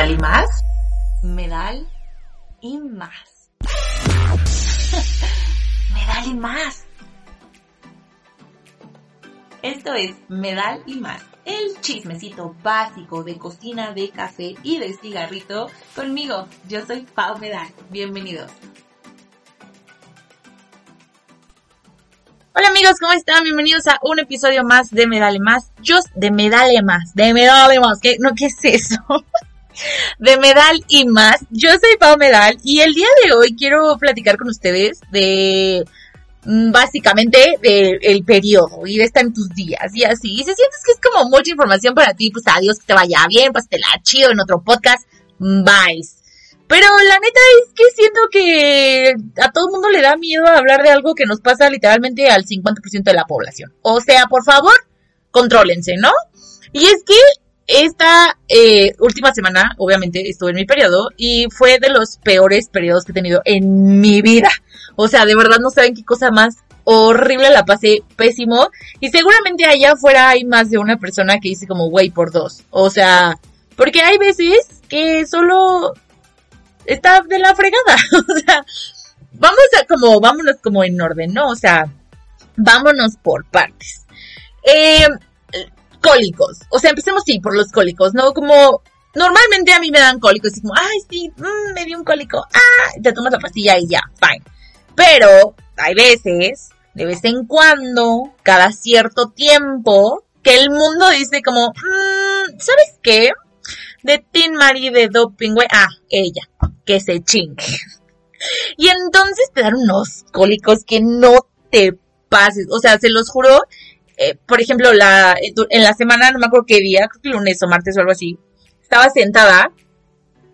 Medal y más. Medal y más. Medal y más. Esto es Medal y más, el chismecito básico de cocina, de café y de cigarrito conmigo. Yo soy Pau Medal. Bienvenidos. Hola amigos, ¿cómo están? Bienvenidos a un episodio más de Medale Más. Yo, de Medale Más, de Medale Más. ¿Qué, no, ¿qué es eso? de Medal y más. Yo soy Pau Medal y el día de hoy quiero platicar con ustedes de mm, básicamente del periodo y de estar en tus días y así. Y si sientes que es como mucha información para ti, pues adiós, que te vaya bien, pues te la chido en otro podcast. Bye. Pero la neta es que siento que a todo el mundo le da miedo hablar de algo que nos pasa literalmente al 50% de la población. O sea, por favor, contrólense, ¿no? Y es que esta eh, última semana, obviamente, estuve en mi periodo y fue de los peores periodos que he tenido en mi vida. O sea, de verdad no saben qué cosa más horrible, la pasé pésimo. Y seguramente allá afuera hay más de una persona que dice como, güey, por dos. O sea, porque hay veces que solo está de la fregada. o sea, vamos a como, vámonos como en orden, ¿no? O sea, vámonos por partes. Eh, cólicos. O sea, empecemos sí por los cólicos, ¿no? Como normalmente a mí me dan cólicos y como, ay, sí, mm, me dio un cólico. Ah, te tomas la pastilla y ya, fine. Pero hay veces, de vez en cuando, cada cierto tiempo, que el mundo dice como, mm, ¿sabes qué? De Tin Marie de Doping, güey. Ah, ella que se chingue. Y entonces te dan unos cólicos que no te pases. O sea, se los juro. Eh, por ejemplo, la, en la semana, no me acuerdo qué día, creo que lunes o martes o algo así, estaba sentada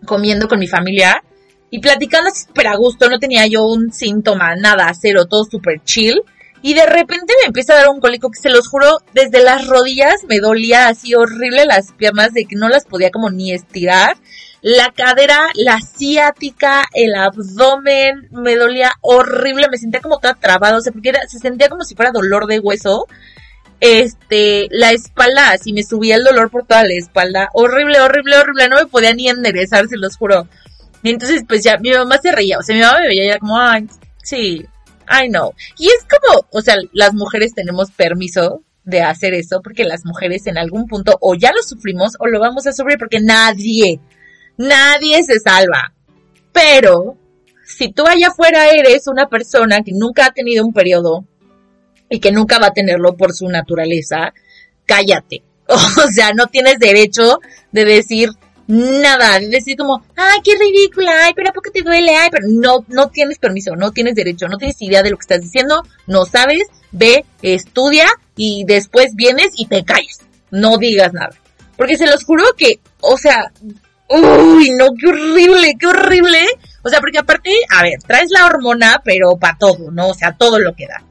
comiendo con mi familia y platicando súper a gusto, no tenía yo un síntoma, nada, cero, todo súper chill. Y de repente me empieza a dar un cólico que se los juro, desde las rodillas me dolía así horrible las piernas de que no las podía como ni estirar la cadera, la ciática, el abdomen, me dolía horrible, me sentía como toda trabada, o sea, porque se sentía como si fuera dolor de hueso. Este, la espalda, así me subía el dolor por toda la espalda, horrible, horrible, horrible, no me podía ni enderezar, se los juro. Entonces, pues ya, mi mamá se reía, o sea, mi mamá me veía y como, ay, sí, I know. Y es como, o sea, las mujeres tenemos permiso de hacer eso, porque las mujeres en algún punto o ya lo sufrimos o lo vamos a sufrir porque nadie, Nadie se salva. Pero si tú allá afuera eres una persona que nunca ha tenido un periodo y que nunca va a tenerlo por su naturaleza, cállate. O sea, no tienes derecho de decir nada, de decir como, ay, qué ridícula, ay, pero ¿a poco te duele? Ay, pero no, no tienes permiso, no tienes derecho, no tienes idea de lo que estás diciendo, no sabes, ve, estudia y después vienes y te calles. No digas nada. Porque se los juro que, o sea, Uy, no, qué horrible, qué horrible. O sea, porque aparte, a ver, traes la hormona, pero para todo, ¿no? O sea, todo lo que da.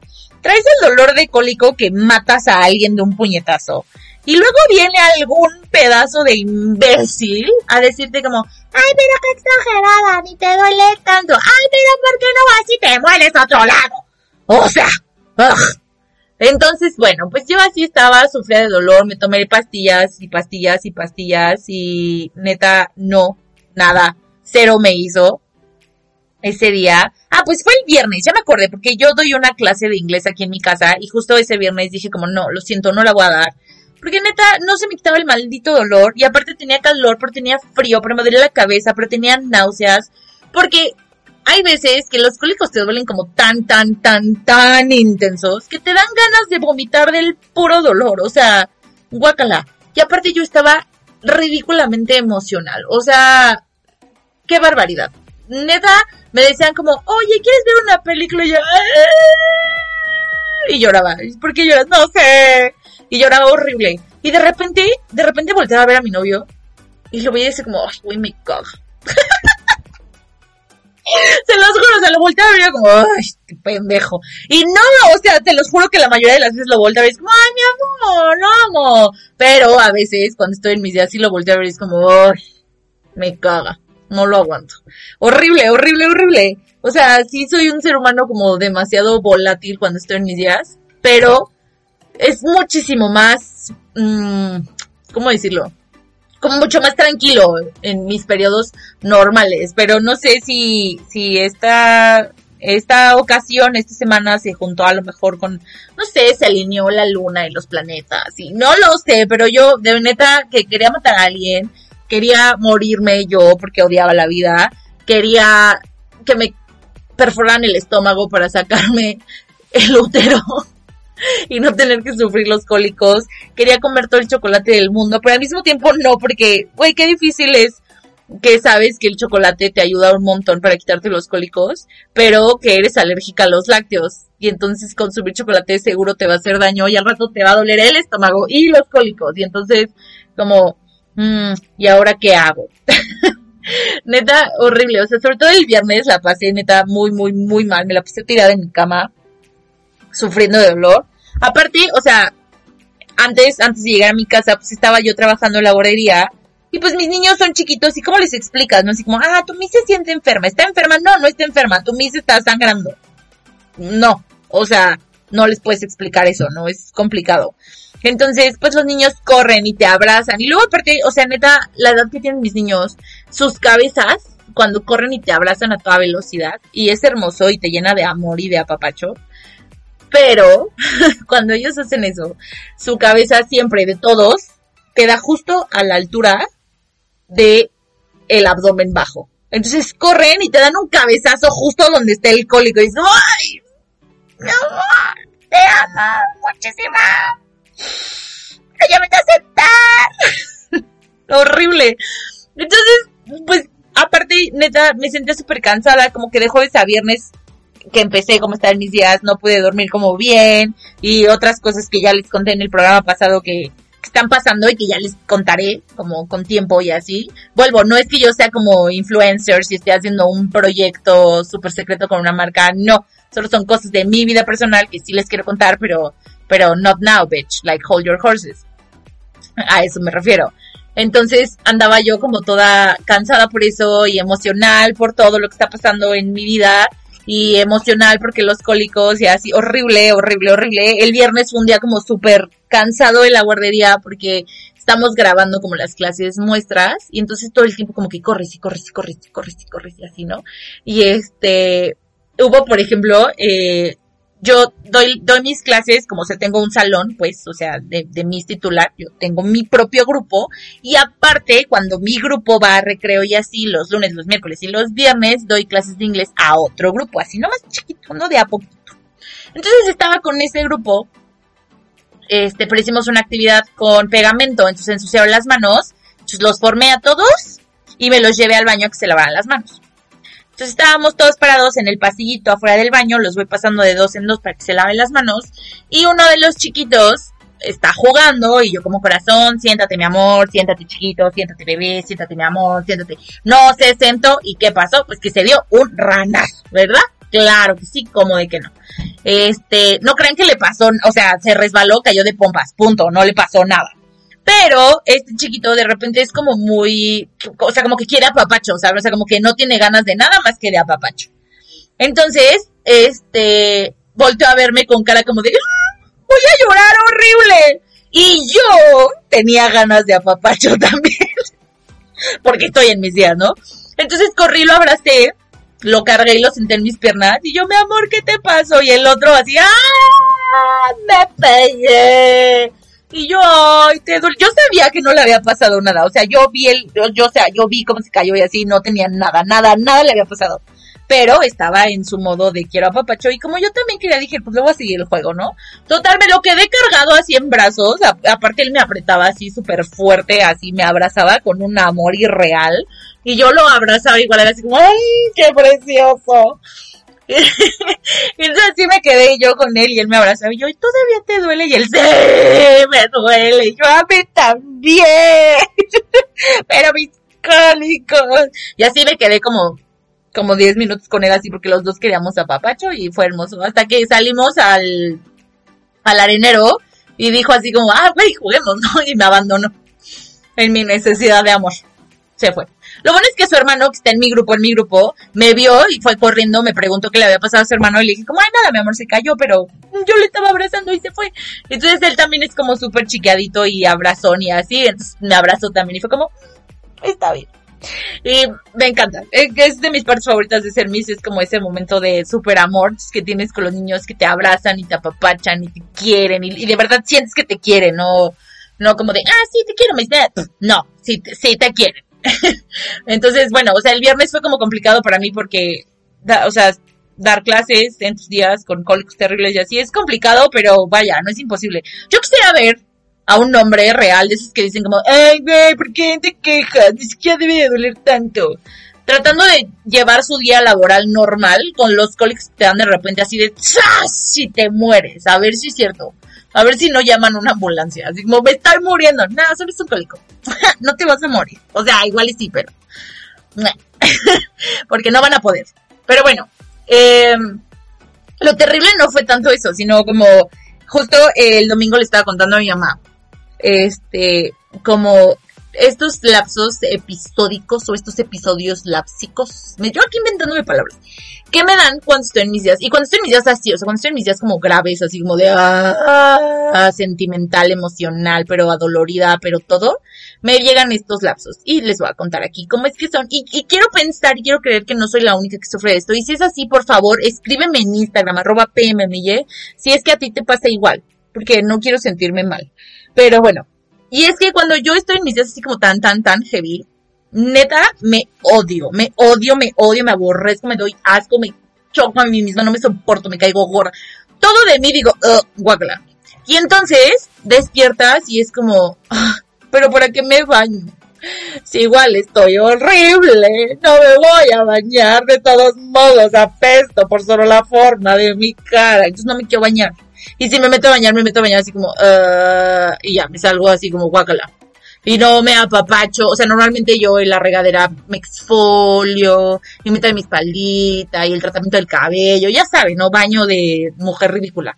Traes el dolor de cólico que matas a alguien de un puñetazo. Y luego viene algún pedazo de imbécil a decirte como, ay, pero qué exagerada, ni te duele tanto. Ay, pero ¿por qué no vas y te mueres a otro lado? O sea, ugh. Entonces, bueno, pues yo así estaba, sufría de dolor, me tomé pastillas y pastillas y pastillas y neta, no, nada, cero me hizo ese día. Ah, pues fue el viernes, ya me acordé, porque yo doy una clase de inglés aquí en mi casa y justo ese viernes dije como, no, lo siento, no la voy a dar. Porque neta, no se me quitaba el maldito dolor y aparte tenía calor, pero tenía frío, pero me dolía la cabeza, pero tenía náuseas, porque hay veces que los cólicos te duelen como tan, tan, tan, tan intensos que te dan ganas de vomitar del puro dolor. O sea, guácala. Y aparte yo estaba ridículamente emocional. O sea, qué barbaridad. Neta, me decían como, oye, ¿quieres ver una película? Y yo, y lloraba. ¿Por qué lloras? No sé. Y lloraba horrible. Y de repente, de repente volteaba a ver a mi novio. Y lo veía y decía como, ay, me caga. se los juro, se lo volteaba a ver como, ay, qué pendejo. Y no, o sea, te los juro que la mayoría de las veces lo volteaba ver es como, ay, mi amor, no amo. Pero a veces, cuando estoy en mis días, sí lo volteaba a ver es como, ay, me caga. No lo aguanto. Horrible, horrible, horrible. O sea, sí soy un ser humano como demasiado volátil cuando estoy en mis días, pero es muchísimo más, mmm, ¿cómo decirlo? como mucho más tranquilo en mis periodos normales, pero no sé si, si esta, esta ocasión, esta semana se juntó a lo mejor con, no sé, se alineó la luna y los planetas, y no lo sé, pero yo de neta que quería matar a alguien, quería morirme yo porque odiaba la vida, quería que me perforaran el estómago para sacarme el útero y no tener que sufrir los cólicos. Quería comer todo el chocolate del mundo, pero al mismo tiempo no, porque, güey, qué difícil es que sabes que el chocolate te ayuda un montón para quitarte los cólicos, pero que eres alérgica a los lácteos. Y entonces consumir chocolate seguro te va a hacer daño y al rato te va a doler el estómago y los cólicos. Y entonces, como, mmm, ¿y ahora qué hago? neta, horrible. O sea, sobre todo el viernes la pasé neta muy, muy, muy mal. Me la puse tirada en mi cama sufriendo de dolor. Aparte, o sea, antes, antes de llegar a mi casa, pues estaba yo trabajando en la guardería y pues mis niños son chiquitos y cómo les explicas, ¿no? Así como, ah, tu Miss se siente enferma, ¿está enferma? No, no está enferma, tu Miss está sangrando. No, o sea, no les puedes explicar eso, ¿no? Es complicado. Entonces, pues los niños corren y te abrazan. Y luego aparte, o sea, neta, la edad que tienen mis niños, sus cabezas, cuando corren y te abrazan a toda velocidad, y es hermoso y te llena de amor y de apapacho. Pero cuando ellos hacen eso, su cabeza siempre de todos queda justo a la altura de el abdomen bajo. Entonces corren y te dan un cabezazo justo donde está el cólico y dices, ¡ay! Te amo muchísimo. Ayúdame a aceptar. Horrible. Entonces, pues, aparte, neta, me sentía súper cansada, como que de jueves a viernes que empecé, como estar en mis días, no pude dormir como bien y otras cosas que ya les conté en el programa pasado que, están pasando y que ya les contaré como con tiempo y así. Vuelvo, no es que yo sea como influencer si esté haciendo un proyecto súper secreto con una marca, no, solo son cosas de mi vida personal que sí les quiero contar, pero, pero not now, bitch, like hold your horses. A eso me refiero. Entonces andaba yo como toda cansada por eso y emocional por todo lo que está pasando en mi vida y emocional porque los cólicos y así, horrible, horrible, horrible. El viernes fue un día como súper cansado en la guardería porque estamos grabando como las clases muestras y entonces todo el tiempo como que corres y corres y corres y corres y corres y así, ¿no? Y este, hubo por ejemplo, eh, yo doy, mis clases, como se tengo un salón, pues, o sea, de, de mis titular, yo tengo mi propio grupo, y aparte, cuando mi grupo va a recreo y así, los lunes, los miércoles y los viernes, doy clases de inglés a otro grupo, así nomás chiquito, ¿no? De a poquito. Entonces estaba con ese grupo, este, pero hicimos una actividad con pegamento, entonces ensuciaron las manos, entonces los formé a todos y me los llevé al baño a que se lavaran las manos. Entonces estábamos todos parados en el pasillito afuera del baño, los voy pasando de dos en dos para que se laven las manos. Y uno de los chiquitos está jugando y yo como corazón, siéntate mi amor, siéntate chiquito, siéntate bebé, siéntate mi amor, siéntate. No se sentó y ¿qué pasó? Pues que se dio un ranazo, ¿verdad? Claro que sí, como de que no. Este, no crean que le pasó, o sea, se resbaló, cayó de pompas, punto, no le pasó nada. Pero este chiquito de repente es como muy, o sea, como que quiere apapacho, ¿sabes? O sea, como que no tiene ganas de nada más que de apapacho. Entonces, este, volteó a verme con cara como de, ¡Ah! voy a llorar horrible. Y yo tenía ganas de apapacho también. Porque estoy en mis días, ¿no? Entonces corrí, lo abracé, lo cargué y lo senté en mis piernas. Y yo, mi amor, ¿qué te pasó? Y el otro así, ¡ah! Me pegué. Y yo, ay, te Yo sabía que no le había pasado nada. O sea, yo vi el, yo, o sea, yo vi cómo se cayó y así, no tenía nada, nada, nada le había pasado. Pero estaba en su modo de quiero a papacho. Y como yo también quería, dije, pues luego voy a seguir el juego, ¿no? Total, me lo quedé cargado así en brazos. aparte, él me apretaba así súper fuerte, así me abrazaba con un amor irreal. Y yo lo abrazaba igual, era así como, ¡ay, qué precioso! Y entonces así me quedé yo con él y él me abrazaba y yo, ¿todavía te duele? Y él, sí, me duele. Y yo, a mí también. Pero mis cólicos. Y así me quedé como, como 10 minutos con él así porque los dos queríamos a Papacho y fue hermoso. Hasta que salimos al, al arenero y dijo así como, ah, güey, juguemos, ¿no? Y me abandonó en mi necesidad de amor. Se fue. Lo bueno es que su hermano, que está en mi grupo, en mi grupo, me vio y fue corriendo, me preguntó qué le había pasado a su hermano y le dije como, ay, nada, mi amor, se cayó, pero yo le estaba abrazando y se fue. Entonces él también es como súper chiqueadito y abrazón y así, entonces me abrazó también y fue como, está bien. Y me encanta. Es de mis partes favoritas de ser Miss. Es como ese momento de super amor que tienes con los niños que te abrazan y te apapachan y te quieren. Y, de verdad sientes que te quieren, no, no como de, ah, sí, te quiero, Miss. No, sí, sí te quieren. Entonces, bueno, o sea, el viernes fue como complicado para mí porque, o sea, dar clases en tus días con cólicos terribles y así es complicado, pero vaya, no es imposible. Yo quisiera ver a un hombre real de esos que dicen como, ay, güey, ¿por qué te quejas? Ni siquiera debe de doler tanto. Tratando de llevar su día laboral normal con los cólicos que te dan de repente así de, ¡zas! Si te mueres, a ver si es cierto. A ver si no llaman una ambulancia. Así como, me estoy muriendo. No, solo es un cólico. no te vas a morir. O sea, igual y sí, pero... Porque no van a poder. Pero bueno, eh, lo terrible no fue tanto eso, sino como justo el domingo le estaba contando a mi mamá este, como estos lapsos episódicos o estos episodios lapsicos, me yo aquí inventándome palabras, ¿qué me dan cuando estoy en mis días? Y cuando estoy en mis días así, o sea, cuando estoy en mis días como graves, así como de ah, sentimental, emocional, pero adolorida, pero todo, me llegan estos lapsos. Y les voy a contar aquí cómo es que son. Y, quiero pensar y quiero creer que no soy la única que sufre esto. Y si es así, por favor, escríbeme en Instagram, arroba PMMY, si es que a ti te pasa igual, porque no quiero sentirme mal. Pero bueno, y es que cuando yo estoy en mis días así como tan, tan, tan heavy, neta, me odio, me odio, me odio, me aborrezco, me doy asco, me choco a mí misma, no me soporto, me caigo gorda. Todo de mí digo, uh, Y entonces despiertas y es como, ah, pero ¿para qué me baño? Si igual estoy horrible, no me voy a bañar, de todos modos apesto por solo la forma de mi cara, entonces no me quiero bañar. Y si me meto a bañar, me meto a bañar así como, uh, y ya, me salgo así como guacala. Y no me apapacho, o sea, normalmente yo en la regadera me exfolio, y meto mi espaldita y el tratamiento del cabello, ya saben, ¿no? Baño de mujer ridícula.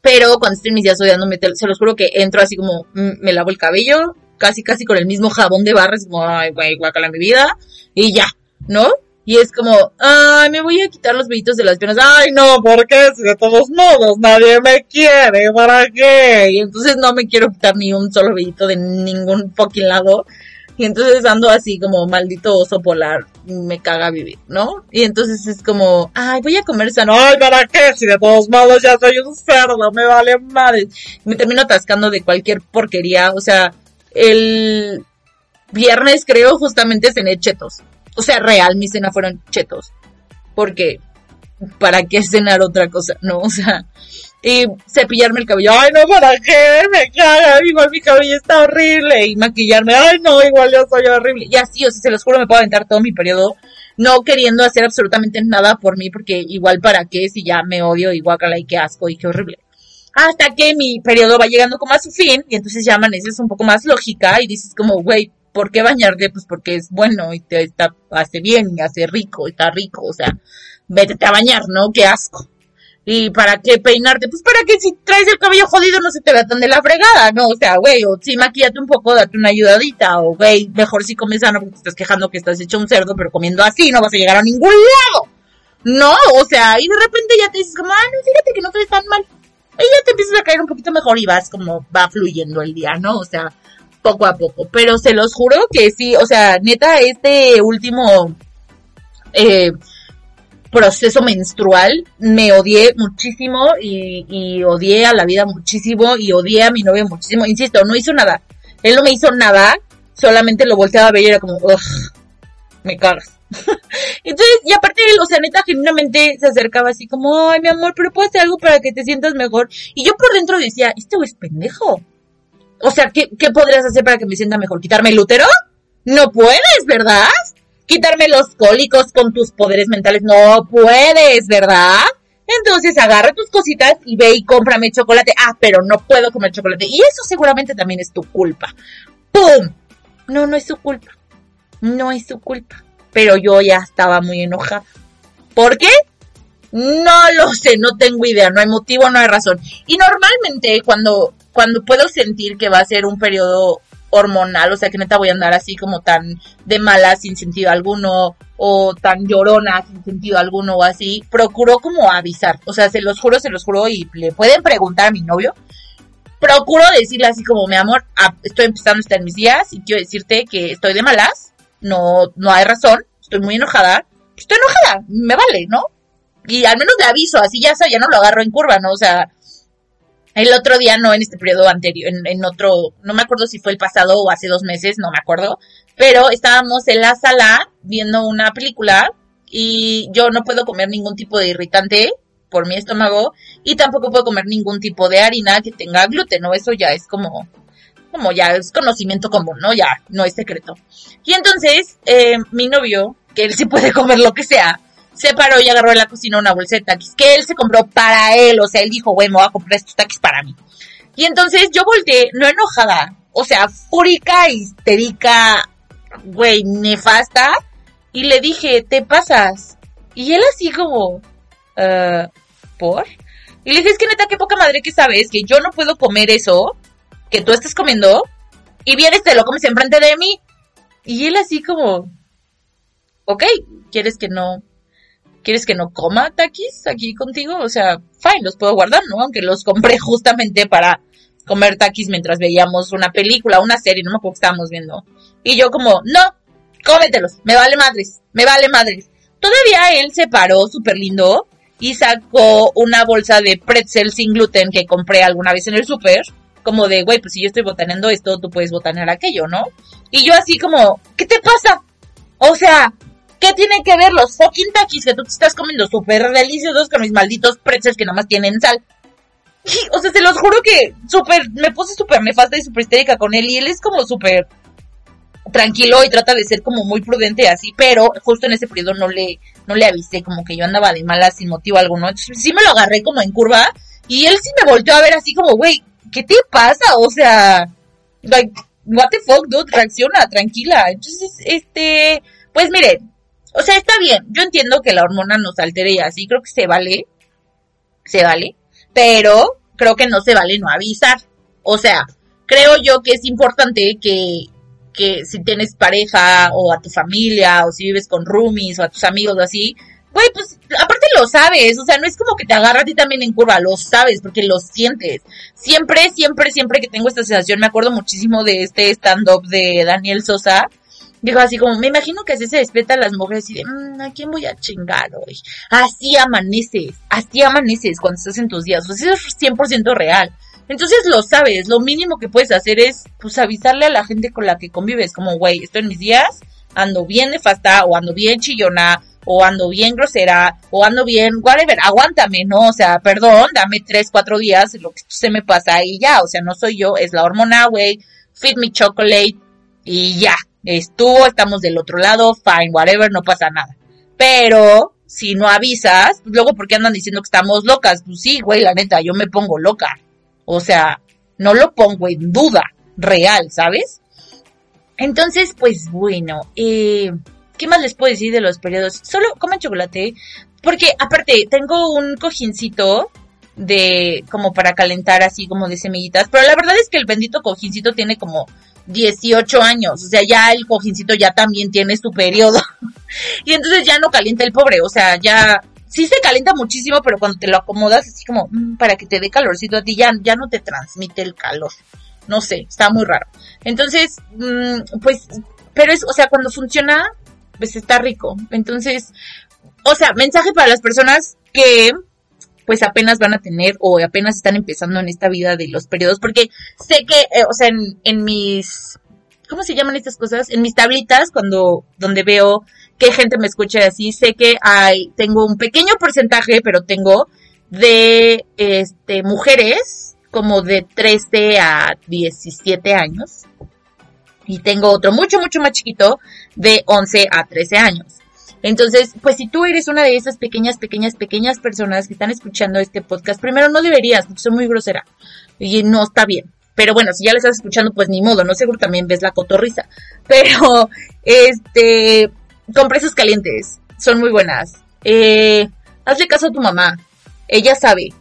Pero cuando estoy en mis días odiándome, se los juro que entro así como, mm, me lavo el cabello, casi casi con el mismo jabón de barras, como, ay, güey, guacala mi vida, y ya, ¿no? Y es como, ay, me voy a quitar los vellitos de las piernas. Ay, no, ¿por qué? Si de todos modos nadie me quiere, ¿para qué? Y entonces no me quiero quitar ni un solo vellito de ningún fucking lado. Y entonces ando así como maldito oso polar, me caga vivir, ¿no? Y entonces es como, ay, voy a comer sano, ay, ¿para qué? Si de todos modos ya soy un cerdo, me vale madre. Me termino atascando de cualquier porquería, o sea, el viernes creo justamente cené chetos o sea, real, mi cena fueron chetos. Porque, ¿para qué cenar otra cosa? No, o sea, y cepillarme el cabello, ay, no, ¿para qué? Me caga, igual mi cabello está horrible. Y maquillarme, ay, no, igual yo soy horrible. Y así, o sea, se los juro, me puedo aventar todo mi periodo no queriendo hacer absolutamente nada por mí, porque igual para qué si ya me odio y guacala y qué asco y qué horrible. Hasta que mi periodo va llegando como a su fin y entonces ya amaneces un poco más lógica y dices como, güey, ¿por qué bañarte? Pues porque es bueno y te está, hace bien y hace rico, está rico, o sea, vete a bañar, ¿no? Qué asco. ¿Y para qué peinarte? Pues para que si traes el cabello jodido no se te vea tan de la fregada, ¿no? O sea, güey, o si maquillate un poco, date una ayudadita, o güey, mejor si comes sano porque te estás quejando que estás hecho un cerdo, pero comiendo así no vas a llegar a ningún lado. No, o sea, y de repente ya te dices como, ah, no, fíjate que no estoy tan mal. Y ya te empiezas a caer un poquito mejor y vas como, va fluyendo el día, ¿no? O sea, poco a poco. Pero se los juro que sí, o sea, neta, este último eh, proceso menstrual me odié muchísimo y, odié a la vida muchísimo y odié a mi novio muchísimo. Insisto, no hizo nada. Él no me hizo nada, solamente lo volteaba a ver y era como, Ugh, me cagas. Entonces, y aparte él, o sea, neta, genuinamente se acercaba así como, ay, mi amor, pero puedo hacer algo para que te sientas mejor. Y yo por dentro decía, este güey es pendejo. O sea, ¿qué, ¿qué podrías hacer para que me sienta mejor? ¿Quitarme el útero? No puedes, ¿verdad? ¿Quitarme los cólicos con tus poderes mentales? No puedes, ¿verdad? Entonces agarra tus cositas y ve y cómprame chocolate. Ah, pero no puedo comer chocolate. Y eso seguramente también es tu culpa. ¡Pum! No, no es su culpa. No es su culpa. Pero yo ya estaba muy enojada. ¿Por qué? No lo sé, no tengo idea, no hay motivo, no hay razón. Y normalmente cuando cuando puedo sentir que va a ser un periodo hormonal, o sea que neta voy a andar así como tan de mala sin sentido alguno o tan llorona sin sentido alguno o así, procuro como avisar, o sea, se los juro, se los juro y le pueden preguntar a mi novio. Procuro decirle así como, mi amor, ah, estoy empezando a estar en mis días y quiero decirte que estoy de malas, no, no hay razón, estoy muy enojada, estoy enojada, me vale, ¿no? Y al menos le aviso, así ya, ya no lo agarro en curva, ¿no? O sea, el otro día, no en este periodo anterior, en, otro, no me acuerdo si fue el pasado o hace dos meses, no me acuerdo, pero estábamos en la sala viendo una película y yo no puedo comer ningún tipo de irritante por mi estómago y tampoco puedo comer ningún tipo de harina que tenga gluten, ¿no? Eso ya es como, como ya es conocimiento común, ¿no? Ya no es secreto. Y entonces, eh, mi novio, que él sí puede comer lo que sea, se paró y agarró en la cocina una bolsa de taquis que él se compró para él. O sea, él dijo, güey, me voy a comprar estos taquis para mí. Y entonces yo volteé, no enojada, o sea, fúrica, histérica, güey, nefasta. Y le dije, te pasas. Y él así como, uh, ¿por? Y le dije, es que neta, qué poca madre que sabes que yo no puedo comer eso que tú estás comiendo. Y vienes, te lo comes enfrente de mí. Y él así como, ok, ¿quieres que no ¿quieres que no coma taquis aquí contigo? O sea, fine, los puedo guardar, ¿no? Aunque los compré justamente para comer taquis mientras veíamos una película, una serie, no me acuerdo que estábamos viendo. Y yo como, no, cómetelos, me vale madres, me vale madres. Todavía él se paró súper lindo y sacó una bolsa de pretzel sin gluten que compré alguna vez en el súper. Como de, güey, pues si yo estoy botaneando esto, tú puedes botanear aquello, ¿no? Y yo así como, ¿qué te pasa? O sea, ¿Qué tienen que ver los fucking taquis que tú te estás comiendo súper deliciosos con mis malditos pretzels que nada más tienen sal? O sea, se los juro que súper, me puse súper nefasta y súper histérica con él y él es como súper tranquilo y trata de ser como muy prudente así, pero justo en ese periodo no le, no le avisé como que yo andaba de mala sin motivo alguno. Entonces sí me lo agarré como en curva y él sí me volteó a ver así como, güey, ¿qué te pasa? O sea, like, what the fuck, dude, reacciona, tranquila. Entonces, este, pues miren, o sea, está bien. Yo entiendo que la hormona nos altere y así. Creo que se vale. Se vale. Pero creo que no se vale no avisar. O sea, creo yo que es importante que, que si tienes pareja o a tu familia o si vives con roomies o a tus amigos o así, güey, pues aparte lo sabes, o sea, no es como que te agarra a ti también en curva, lo sabes porque lo sientes. Siempre, siempre, siempre que tengo esta sensación, me acuerdo muchísimo de este stand-up de Daniel Sosa, Dijo así como, me imagino que así se despiertan las mujeres y de, mm, ¿a quién voy a chingar hoy? Así amaneces, así amaneces cuando estás en tus días. Pues eso es 100% real. Entonces lo sabes, lo mínimo que puedes hacer es, pues, avisarle a la gente con la que convives, como, güey, estoy en mis días, ando bien nefasta, o ando bien chillona, o ando bien grosera, o ando bien, whatever, aguántame, ¿no? O sea, perdón, dame tres, cuatro días, lo que se me pasa y ya, o sea, no soy yo, es la hormona, güey, feed me chocolate, y ya, estuvo, estamos del otro lado, fine, whatever, no pasa nada. Pero si no avisas, pues luego, ¿por qué andan diciendo que estamos locas? Pues sí, güey, la neta, yo me pongo loca. O sea, no lo pongo en duda, real, ¿sabes? Entonces, pues bueno, eh, ¿qué más les puedo decir de los periodos? Solo comen chocolate, porque aparte tengo un cojincito de como para calentar así como de semillitas, pero la verdad es que el bendito cojincito tiene como 18 años, o sea, ya el cojincito ya también tiene su periodo. y entonces ya no calienta el pobre, o sea, ya sí se calienta muchísimo, pero cuando te lo acomodas así como mm, para que te dé calorcito a ti, ya, ya no te transmite el calor. No sé, está muy raro. Entonces, mm, pues, pero es, o sea, cuando funciona, pues está rico. Entonces, o sea, mensaje para las personas que pues apenas van a tener o apenas están empezando en esta vida de los periodos, porque sé que, eh, o sea, en, en mis, ¿cómo se llaman estas cosas? En mis tablitas, cuando, donde veo que gente me escucha así, sé que hay, tengo un pequeño porcentaje, pero tengo de, este, mujeres como de 13 a 17 años. Y tengo otro mucho, mucho más chiquito de 11 a 13 años. Entonces, pues si tú eres una de esas pequeñas, pequeñas, pequeñas personas que están escuchando este podcast, primero no deberías, porque soy muy grosera y no está bien. Pero bueno, si ya lo estás escuchando, pues ni modo, no seguro también ves la cotorriza. Pero, este, compresas calientes, son muy buenas. Eh, hazle caso a tu mamá, ella sabe,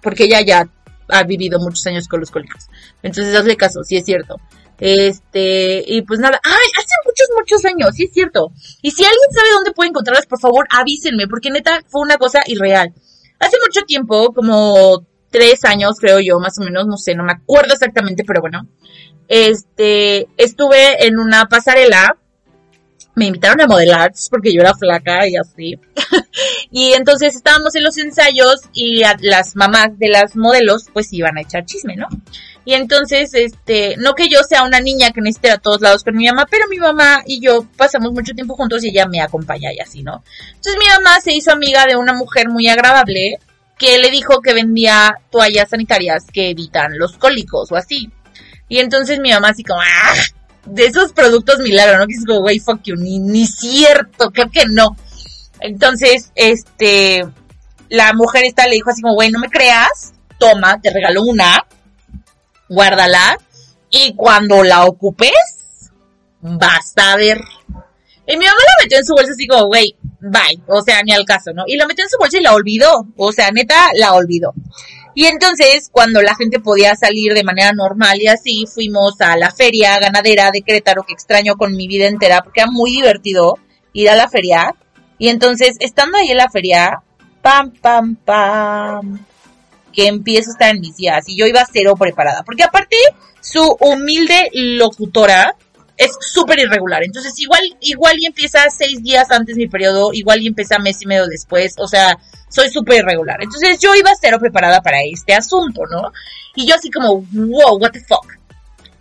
porque ella ya ha vivido muchos años con los cólicos. Entonces hazle caso, sí es cierto. Este, y pues nada, ay, hace muchos, muchos años, sí es cierto. Y si alguien sabe dónde puede encontrarlas, por favor, avísenme, porque neta fue una cosa irreal. Hace mucho tiempo, como tres años, creo yo, más o menos, no sé, no me acuerdo exactamente, pero bueno. Este, estuve en una pasarela me invitaron a modelar porque yo era flaca y así. y entonces estábamos en los ensayos y las mamás de las modelos pues iban a echar chisme, ¿no? Y entonces, este, no que yo sea una niña que necesite a todos lados con mi mamá, pero mi mamá y yo pasamos mucho tiempo juntos y ella me acompaña y así, ¿no? Entonces mi mamá se hizo amiga de una mujer muy agradable que le dijo que vendía toallas sanitarias que evitan los cólicos o así. Y entonces mi mamá así como, ¡ah! de esos productos milagro, ¿no? Que es como, güey, fuck you, ni, cierto, creo que no. Entonces, este, la mujer esta le dijo así como, güey, no me creas, toma, te regalo una, guárdala, y cuando la ocupes, vas a ver. Y mi mamá la metió en su bolsa así como, güey, bye, o sea, ni al caso, ¿no? Y la metió en su bolsa y la olvidó, o sea, neta, la olvidó. Y entonces, cuando la gente podía salir de manera normal y así, fuimos a la feria ganadera de Querétaro, que extraño con mi vida entera, porque era muy divertido ir a la feria. Y entonces, estando ahí en la feria, pam, pam, pam, que empiezo a estar en mis días. Y yo iba cero preparada, porque aparte, su humilde locutora es súper irregular. Entonces, igual, igual y empieza seis días antes mi periodo, igual y empieza mes y medio después. O sea, soy súper irregular. Entonces yo iba cero preparada para este asunto, ¿no? Y yo así como, wow, what the fuck.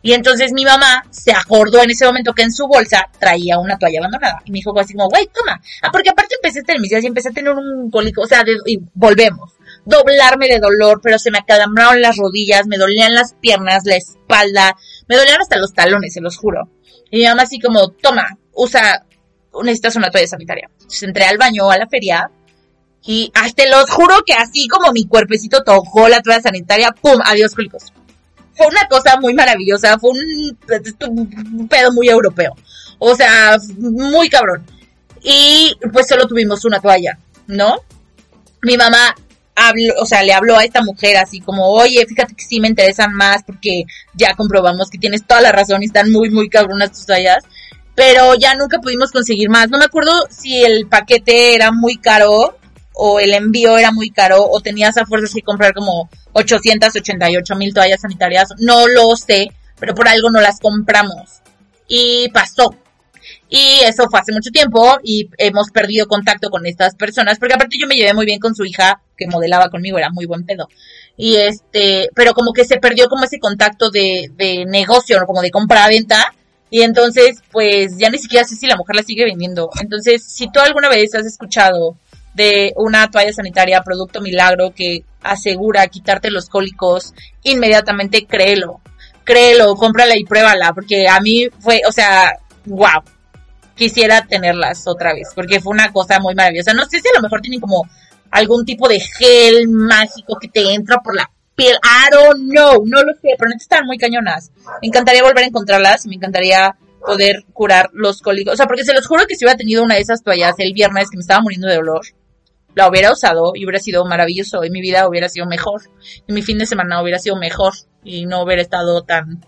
Y entonces mi mamá se acordó en ese momento que en su bolsa traía una toalla abandonada. Y me dijo así como, güey, toma. Ah, porque aparte empecé a tener mis días y empecé a tener un cólico, o sea, y volvemos. Doblarme de dolor, pero se me acalambraron las rodillas, me dolían las piernas, la espalda, me dolían hasta los talones, se los juro. Y mi mamá así como, toma, usa, necesitas una toalla sanitaria. Entonces entré al baño, a la feria, y ay, te los juro que así como mi cuerpecito tocó la toalla sanitaria, ¡pum! Adiós cólicos. Fue una cosa muy maravillosa, fue un, pedo muy europeo. O sea, muy cabrón. Y pues solo tuvimos una toalla, ¿no? Mi mamá habló, o sea, le habló a esta mujer así como, oye, fíjate que sí me interesan más porque ya comprobamos que tienes toda la razón y están muy, muy cabronas tus toallas. Pero ya nunca pudimos conseguir más. No me acuerdo si el paquete era muy caro o el envío era muy caro o tenías a fuerzas que comprar como 888 mil toallas sanitarias, no lo sé, pero por algo no las compramos. Y pasó. Y eso fue hace mucho tiempo y hemos perdido contacto con estas personas, porque aparte yo me llevé muy bien con su hija que modelaba conmigo, era muy buen pedo. Y este, pero como que se perdió como ese contacto de, de negocio, como de compra-venta. Y entonces, pues ya ni siquiera sé si la mujer la sigue vendiendo. Entonces, si tú alguna vez has escuchado de una toalla sanitaria producto milagro que asegura quitarte los cólicos, inmediatamente créelo. Créelo, cómprala y pruébala, porque a mí fue, o sea, wow. Quisiera tenerlas otra vez, porque fue una cosa muy maravillosa. No sé si a lo mejor tienen como algún tipo de gel mágico que te entra por la piel. I don't know, no lo sé, pero no están muy cañonas. Me encantaría volver a encontrarlas, me encantaría poder curar los cólicos. O sea, porque se los juro que si hubiera tenido una de esas toallas el viernes que me estaba muriendo de dolor, la hubiera usado y hubiera sido maravilloso y mi vida hubiera sido mejor y mi fin de semana hubiera sido mejor y no hubiera estado tan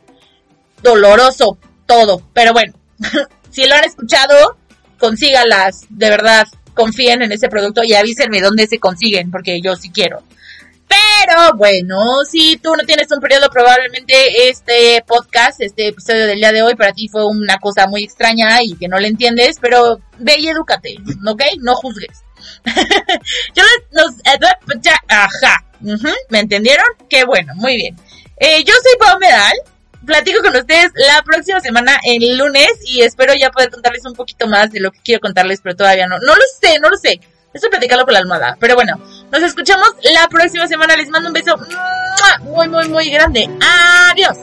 doloroso todo. Pero bueno, si lo han escuchado, consígalas, de verdad, confíen en ese producto y avísenme dónde se consiguen porque yo sí quiero. Pero bueno, si tú no tienes un periodo, probablemente este podcast, este episodio del día de hoy para ti fue una cosa muy extraña y que no le entiendes, pero ve y edúcate, ¿ok? No juzgues. yo los, ajá, ¿me entendieron? Qué bueno, muy bien. Eh, yo soy Pau Medal, platico con ustedes la próxima semana, el lunes, y espero ya poder contarles un poquito más de lo que quiero contarles, pero todavía no. No lo sé, no lo sé. Esto platicarlo con la almohada. Pero bueno, nos escuchamos la próxima semana. Les mando un beso muy, muy, muy grande. Adiós.